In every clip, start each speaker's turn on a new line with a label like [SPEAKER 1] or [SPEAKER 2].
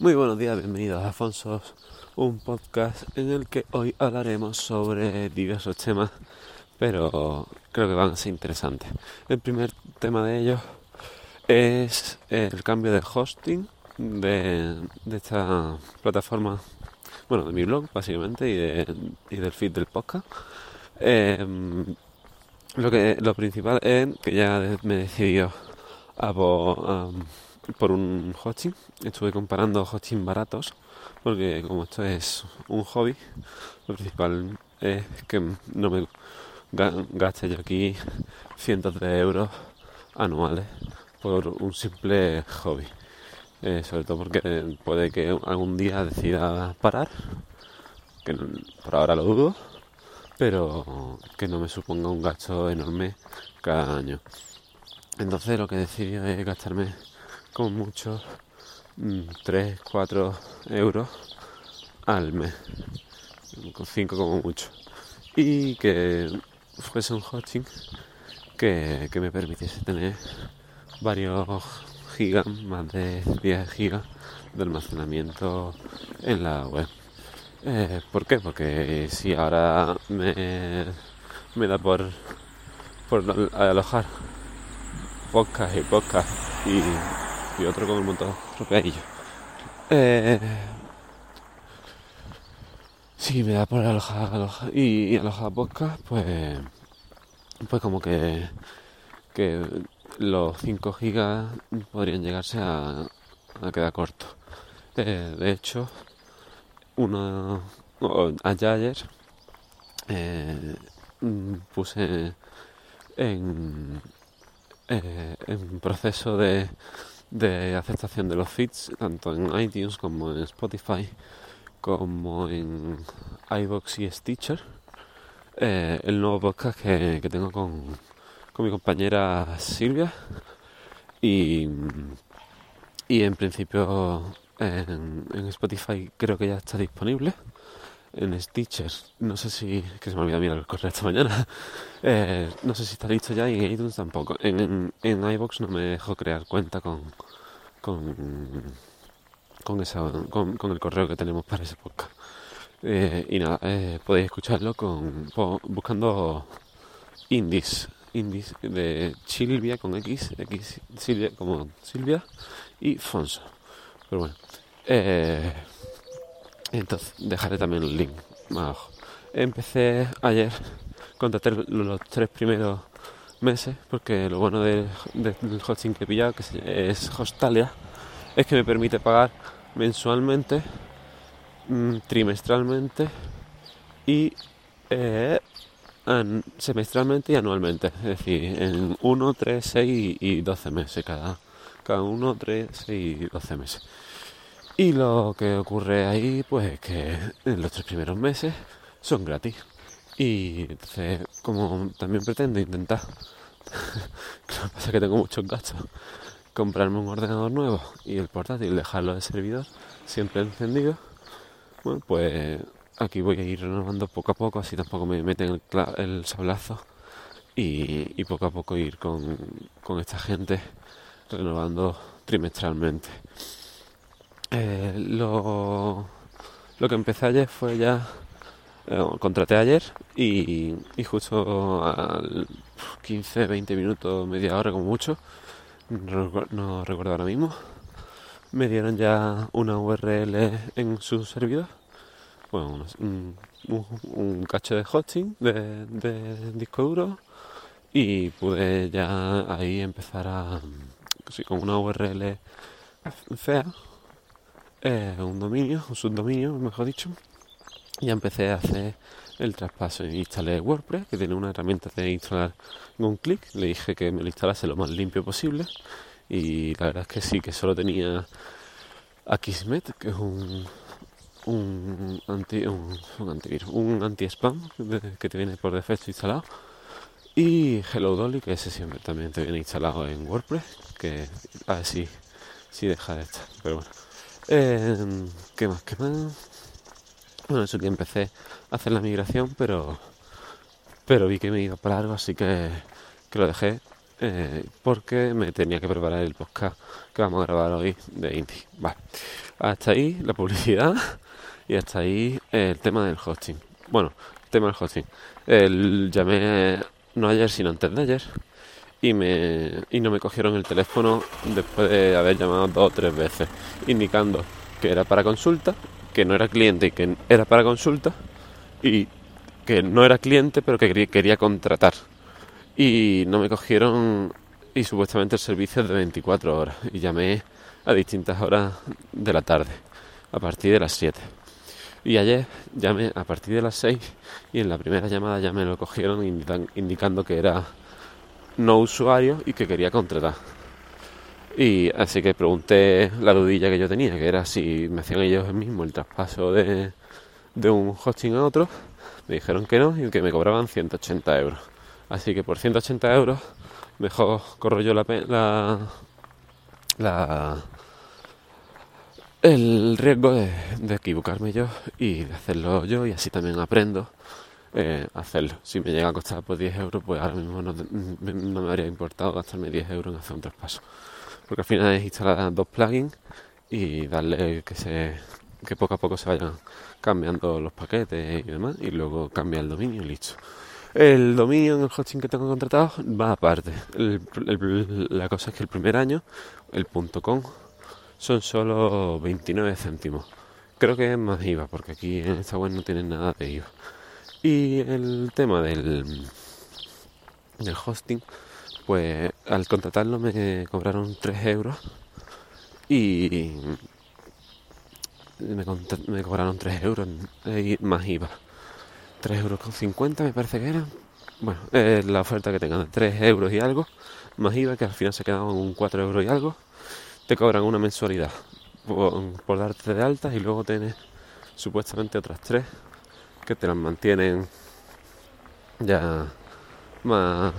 [SPEAKER 1] Muy buenos días, bienvenidos a Afonso, un podcast en el que hoy hablaremos sobre diversos temas, pero creo que van a ser interesantes. El primer tema de ellos es el cambio de hosting de, esta plataforma, bueno, de mi blog básicamente y, del feed del podcast. Em, lo, que, lo principal es que ya me he decidido a por un hosting. Estuve comparando hosting baratos, porque como esto es un hobby, lo principal es que no me gaste yo aquí cientos de euros anuales por un simple hobby. Eh, sobre todo porque puede que algún día decida parar, que por ahora lo dudo, pero que no me suponga un gasto enorme cada año. Entonces lo que decidí es gastarme como mucho 3, mm, 4 euros al mes, 5 como mucho. Y que fuese un hosting que, me permitiese tener varios gigas, más de 10 gigas de almacenamiento en la web. Eh, ¿Por qué? Porque si ahora me, me da por, por alojar podcast y podcast y y otro con un montón. De Eh, si me da por alojar, alojar. Y, alojar podcast, pues, pues como que, que los 5 gigas podrían llegarse a, a quedar cortos. Eh, de hecho, uno allá ayer eh, puse eh, en proceso de de aceptación de los feeds, tanto en iTunes como en Spotify, como en iBox y Stitcher. Eh, el nuevo podcast que, tengo con, con, mi compañera Silvia. Y, y en principio en, Spotify creo que ya está disponible. En Stitcher, no sé si. que se me olvidó mirar el correo esta mañana. Eh, no sé si está listo ya y en iTunes tampoco. En, en, iBox no me dejo crear cuenta con, con, con, esa, con, el correo que tenemos para ese podcast. Eh, y nada, eh, podéis escucharlo con, buscando indies, indies de Silvia con X, X Silvia como Silvia y Fonso. Pero bueno, eh, entonces dejaré también el link más abajo. Empecé ayer contraté los tres primeros meses porque lo bueno del, hosting que he pillado, que es Hostalia, es que me permite pagar mensualmente, mm, trimestralmente y eh, semestralmente y anualmente. Es decir, en 1, 3, 6 y 12 meses cada, cada 1, 3, 6 y 12 meses. Y lo que ocurre ahí, pues es que en los tres primeros meses son gratis. Y entonces, como también pretendo intentar, lo que pasa es que tengo muchos gastos, comprarme un ordenador nuevo y el portátil dejarlo de servidor siempre encendido, bueno, pues aquí voy a ir renovando poco a poco, así tampoco me meten el, el y, poco a poco ir con esta gente renovando trimestralmente. Eh, lo, lo que empecé ayer fue ya eh, contraté ayer y, justo al 15, 20 minutos, media hora como mucho, no, recuerdo ahora mismo, me dieron ya una URL en su servidor, bueno, un, cacho de hosting de, disco duro y pude ya ahí empezar a, con una URL fea, eh, un dominio, un subdominio, mejor dicho, y empecé a hacer el traspaso. Instalé WordPress, que tiene una herramienta de instalar con un clic. Le dije que me lo instalase lo más limpio posible. Y la verdad es que sí, que solo tenía Akismet, que es un, un, anti, un, antivirus, un anti-spam que te viene por defecto instalado. Y Hello Dolly, que ese siempre también te viene instalado en WordPress, que a ver si, si deja de estar. Pero bueno. Eh, ¿Qué más? ¿Qué más? Bueno, eso que empecé a hacer la migración, pero, pero vi que me iba para largo, así que, lo dejé eh, porque me tenía que preparar el podcast que vamos a grabar hoy de Indie. Vale. Hasta ahí la publicidad y hasta ahí el tema del hosting. Bueno, el tema del hosting. El, llamé no ayer, sino antes de ayer y, me, y no me cogieron el teléfono después de haber llamado dos o tres veces, indicando que era para consulta, que no era cliente y que era para consulta y que no era cliente pero que quería contratar. Y no me cogieron y supuestamente el servicio es de 24 horas y llamé a distintas horas de la tarde, a partir de las 7. Y ayer llamé a partir de las 6 y en la primera llamada ya me lo cogieron indicando que era no usuario y que quería contratar. Y así que pregunté la dudilla que yo tenía, que era si me hacían ellos mismos el traspaso de, de un hosting a otro. Me dijeron que no y que me cobraban 180 euros. Así que por 180 euros mejor corro yo la, la, la el riesgo de, de, equivocarme yo y de hacerlo yo y así también aprendo eh, hacerlo. Si me llega a costar pues 10 euros, pues ahora mismo no, no, me habría importado gastarme 10 euros en hacer un traspaso. Porque al final es instalar dos plugins y darle que se que poco a poco se vayan cambiando los paquetes y demás y luego cambia el dominio y listo. El dominio en el hosting que tengo contratado va aparte. la cosa es que el primer año, el .com, son solo 29 céntimos. Creo que es más IVA, porque aquí en esta web no tienen nada de IVA. Y el tema del, del hosting, pues al contratarlo me cobraron 3 euros y me, me cobraron 3 euros más IVA. 3 euros con 50 me parece que era. Bueno, es la oferta que tengan de 3 euros y algo, más IVA, que al final se quedaban un 4 euros y algo. Te cobran una mensualidad por, darte de alta y luego tienes supuestamente otras 3 que te las mantienen ya más.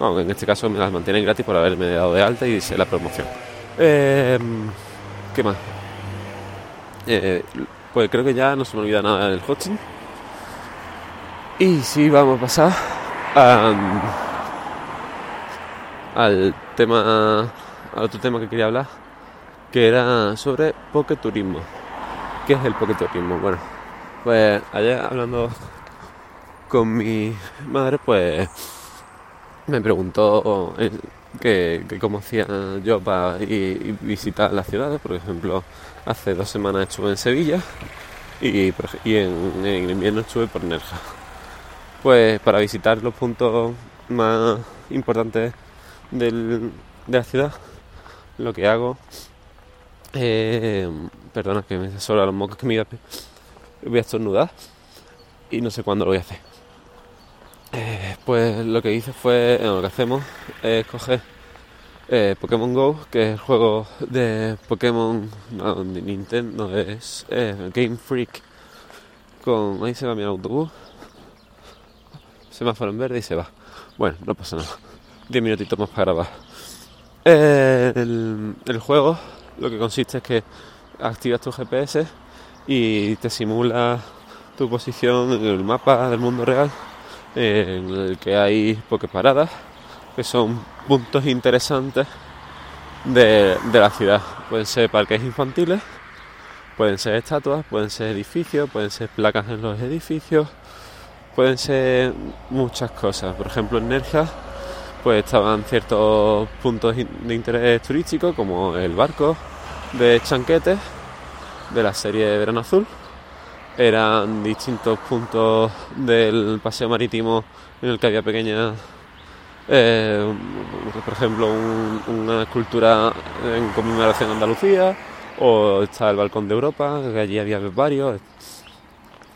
[SPEAKER 1] En este caso me las mantienen gratis por haberme dado de alta y hice la promoción. Eh, ¿Qué más? Eh, pues creo que ya no se me olvida nada del hosting. Y sí, vamos a pasar al tema, al otro tema que quería hablar, que era sobre turismo ¿Qué es el turismo? Bueno, pues ayer hablando con mi madre, pues me preguntó eh, que, cómo hacía yo para ir, visitar las ciudades. Por ejemplo, hace dos semanas estuve en Sevilla y, en, en invierno estuve por Nerja pues para visitar los puntos más importantes de la ciudad, lo que hago, eh, perdona que me solo los mocos que me voy a, estornudar y no sé cuándo lo voy a hacer. Eh, pues lo que hice fue, lo que hacemos es coger eh, Pokémon Go, que es el juego de Pokémon, no, de Nintendo, es Game Freak, con, ahí se va mi autobús, semáforo en verde y se va. Bueno, no pasa nada. 10 minutitos más para grabar. el, juego lo que consiste es que activas tu GPS y te simula tu posición en el mapa del mundo real en el que hay paradas que son puntos interesantes de, de la ciudad. Pueden ser parques infantiles, pueden ser estatuas, pueden ser edificios, pueden ser placas en los edificios, pueden ser muchas cosas. Por ejemplo, en Nerja pues estaban ciertos puntos de interés turístico como el barco de Chanquetes de la serie de Verano Azul. Eran distintos puntos del paseo marítimo en el que había pequeñas, eh, por ejemplo, una escultura en conmemoración de Andalucía, o está el Balcón de Europa, que allí había varios,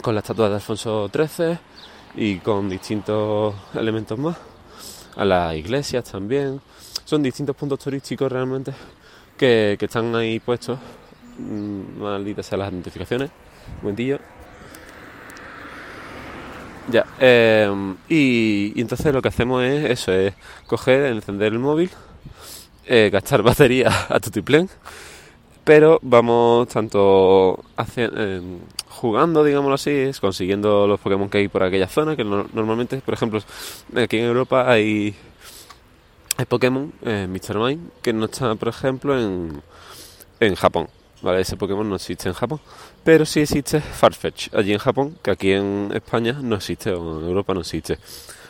[SPEAKER 1] con la estatua de Alfonso XIII y con distintos elementos más. A las iglesias también. Son distintos puntos turísticos realmente que, están ahí puestos. Mm, malditas sean las notificaciones. Un momentillo. Ya, em, y, entonces lo que hacemos es eso, es coger, encender el móvil, eh, gastar batería a tutiplén, pero vamos tanto haciendo, em, jugando, digámoslo así, es consiguiendo los Pokémon que hay por aquella zona, que normalmente, por ejemplo, aquí en Europa hay, hay Pokémon, eh, Mr. Mime, que no está, por ejemplo, en, en Japón. ¿Vale? Ese Pokémon no existe en Japón, pero sí existe Farfetch allí en Japón, que aquí en España no existe o en Europa no existe.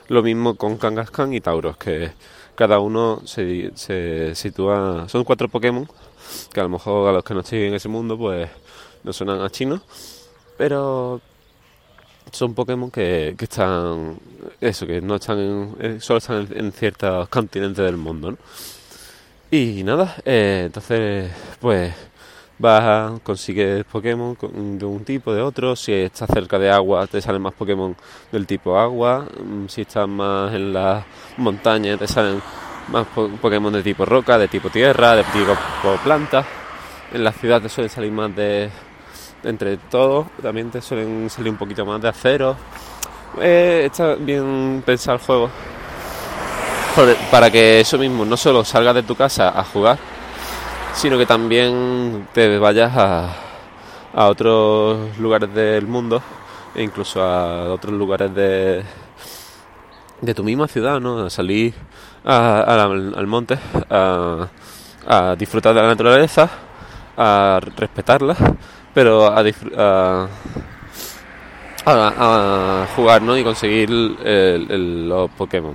[SPEAKER 1] Lo mismo con Kangaskhan y Tauros, que cada uno se, se sitúa... Son cuatro Pokémon, que a lo mejor a los que no estén en ese mundo pues no suenan a chino, pero son Pokémon que, que están... Eso, que no están en, eh, solo están en, en ciertos continentes del mundo, ¿no? Y nada, eh, entonces pues vas, consigues Pokémon de un tipo, de otro. Si estás cerca de agua, te salen más Pokémon del tipo agua. Mm, Si estás más en las montañas, te salen más po- Pokémon de tipo roca, de tipo tierra, de tipo planta. En la ciudad te suelen salir más de. Entre todos, también te suelen salir un poquito más de acero. Eh, está bien pensado el juego. Para que eso mismo no solo salgas de tu casa a jugar, sino que también te vayas a, a otros lugares del mundo e incluso a otros lugares de, de tu misma ciudad, ¿no? A salir al monte, a, a disfrutar de la naturaleza, a respetarla, pero a- a jugar, ¿no? Y conseguir el- el- los Pokémon.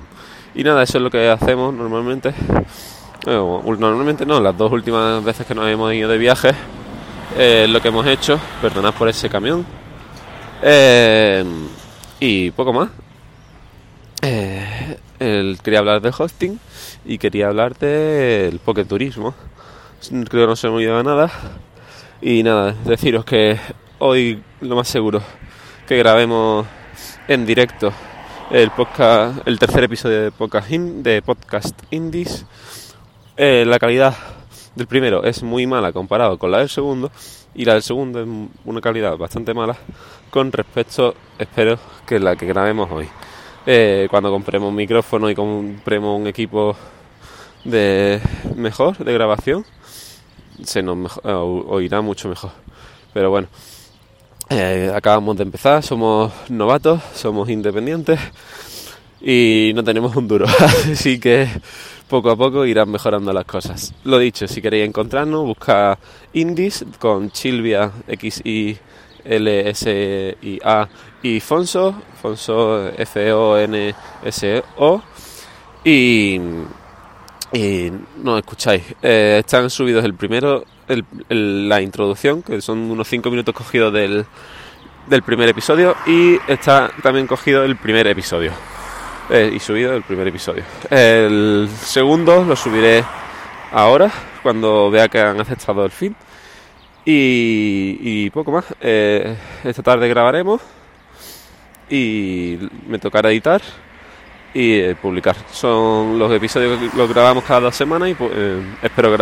[SPEAKER 1] Y nada, eso es lo que hacemos normalmente. Bueno, normalmente no, las dos últimas veces que nos hemos ido de viaje, eh, lo que hemos hecho, perdonad por ese camión, eh, y poco más. Eh, quería hablar del hosting y quería hablar del poketurismo. Creo que no se me olvidaba nada. Y nada, deciros que hoy lo más seguro que grabemos en directo el podcast, el tercer episodio de podcast, de podcast Indies. Eh, la calidad del primero es muy mala comparado con la del segundo y la del segundo es una calidad bastante mala con respecto, espero, que la que grabemos hoy. Eh, cuando compremos un micrófono y compremos un equipo de mejor de grabación, se nos eh, oirá mucho mejor. Pero bueno, acabamos de empezar, somos novatos, somos independientes y no tenemos un duro. Así que poco a poco irán mejorando las cosas. Lo dicho, si queréis encontrarnos, busca Indies con Chilvia X I L S I A y Fonso, Fonso F O N S O y y no escucháis. Eh, están subidos el primero, la introducción, que son unos 5 minutos cogidos del, del primer episodio, y está también cogido el primer episodio. Eh, y subido el primer episodio. El segundo lo subiré ahora, cuando vea que han aceptado el fin. Y, poco más. Eh, esta tarde grabaremos y me tocará editar y eh, publicar. Son los episodios que los grabamos cada dos semanas y pu- eh, espero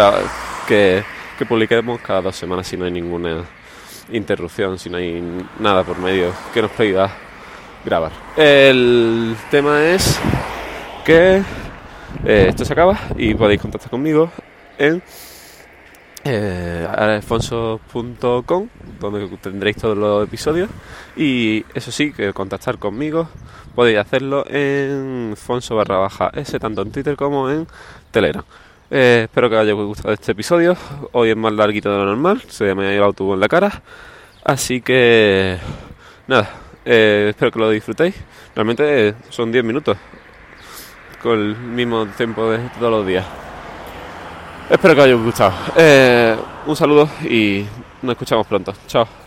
[SPEAKER 1] que, que publiquemos cada dos semanas si no hay ninguna interrupción, si no hay nada por medio que nos prohíba grabar. El tema es que eh, esto se acaba y podéis contactar conmigo en eh, alfonso.com donde tendréis todos los episodios y eso sí, que contactar conmigo podéis hacerlo en Fonso barra baja S, tanto en Twitter como en Telegram. Eh, espero que os haya gustado este episodio. Hoy es más larguito de lo normal, se me ha ido el autobús en la cara. Así que, nada, eh, espero que lo disfrutéis. Realmente son 10 minutos, con el mismo tiempo de todos los días. Espero que os haya gustado. Eh, un saludo y nos escuchamos pronto. Chao.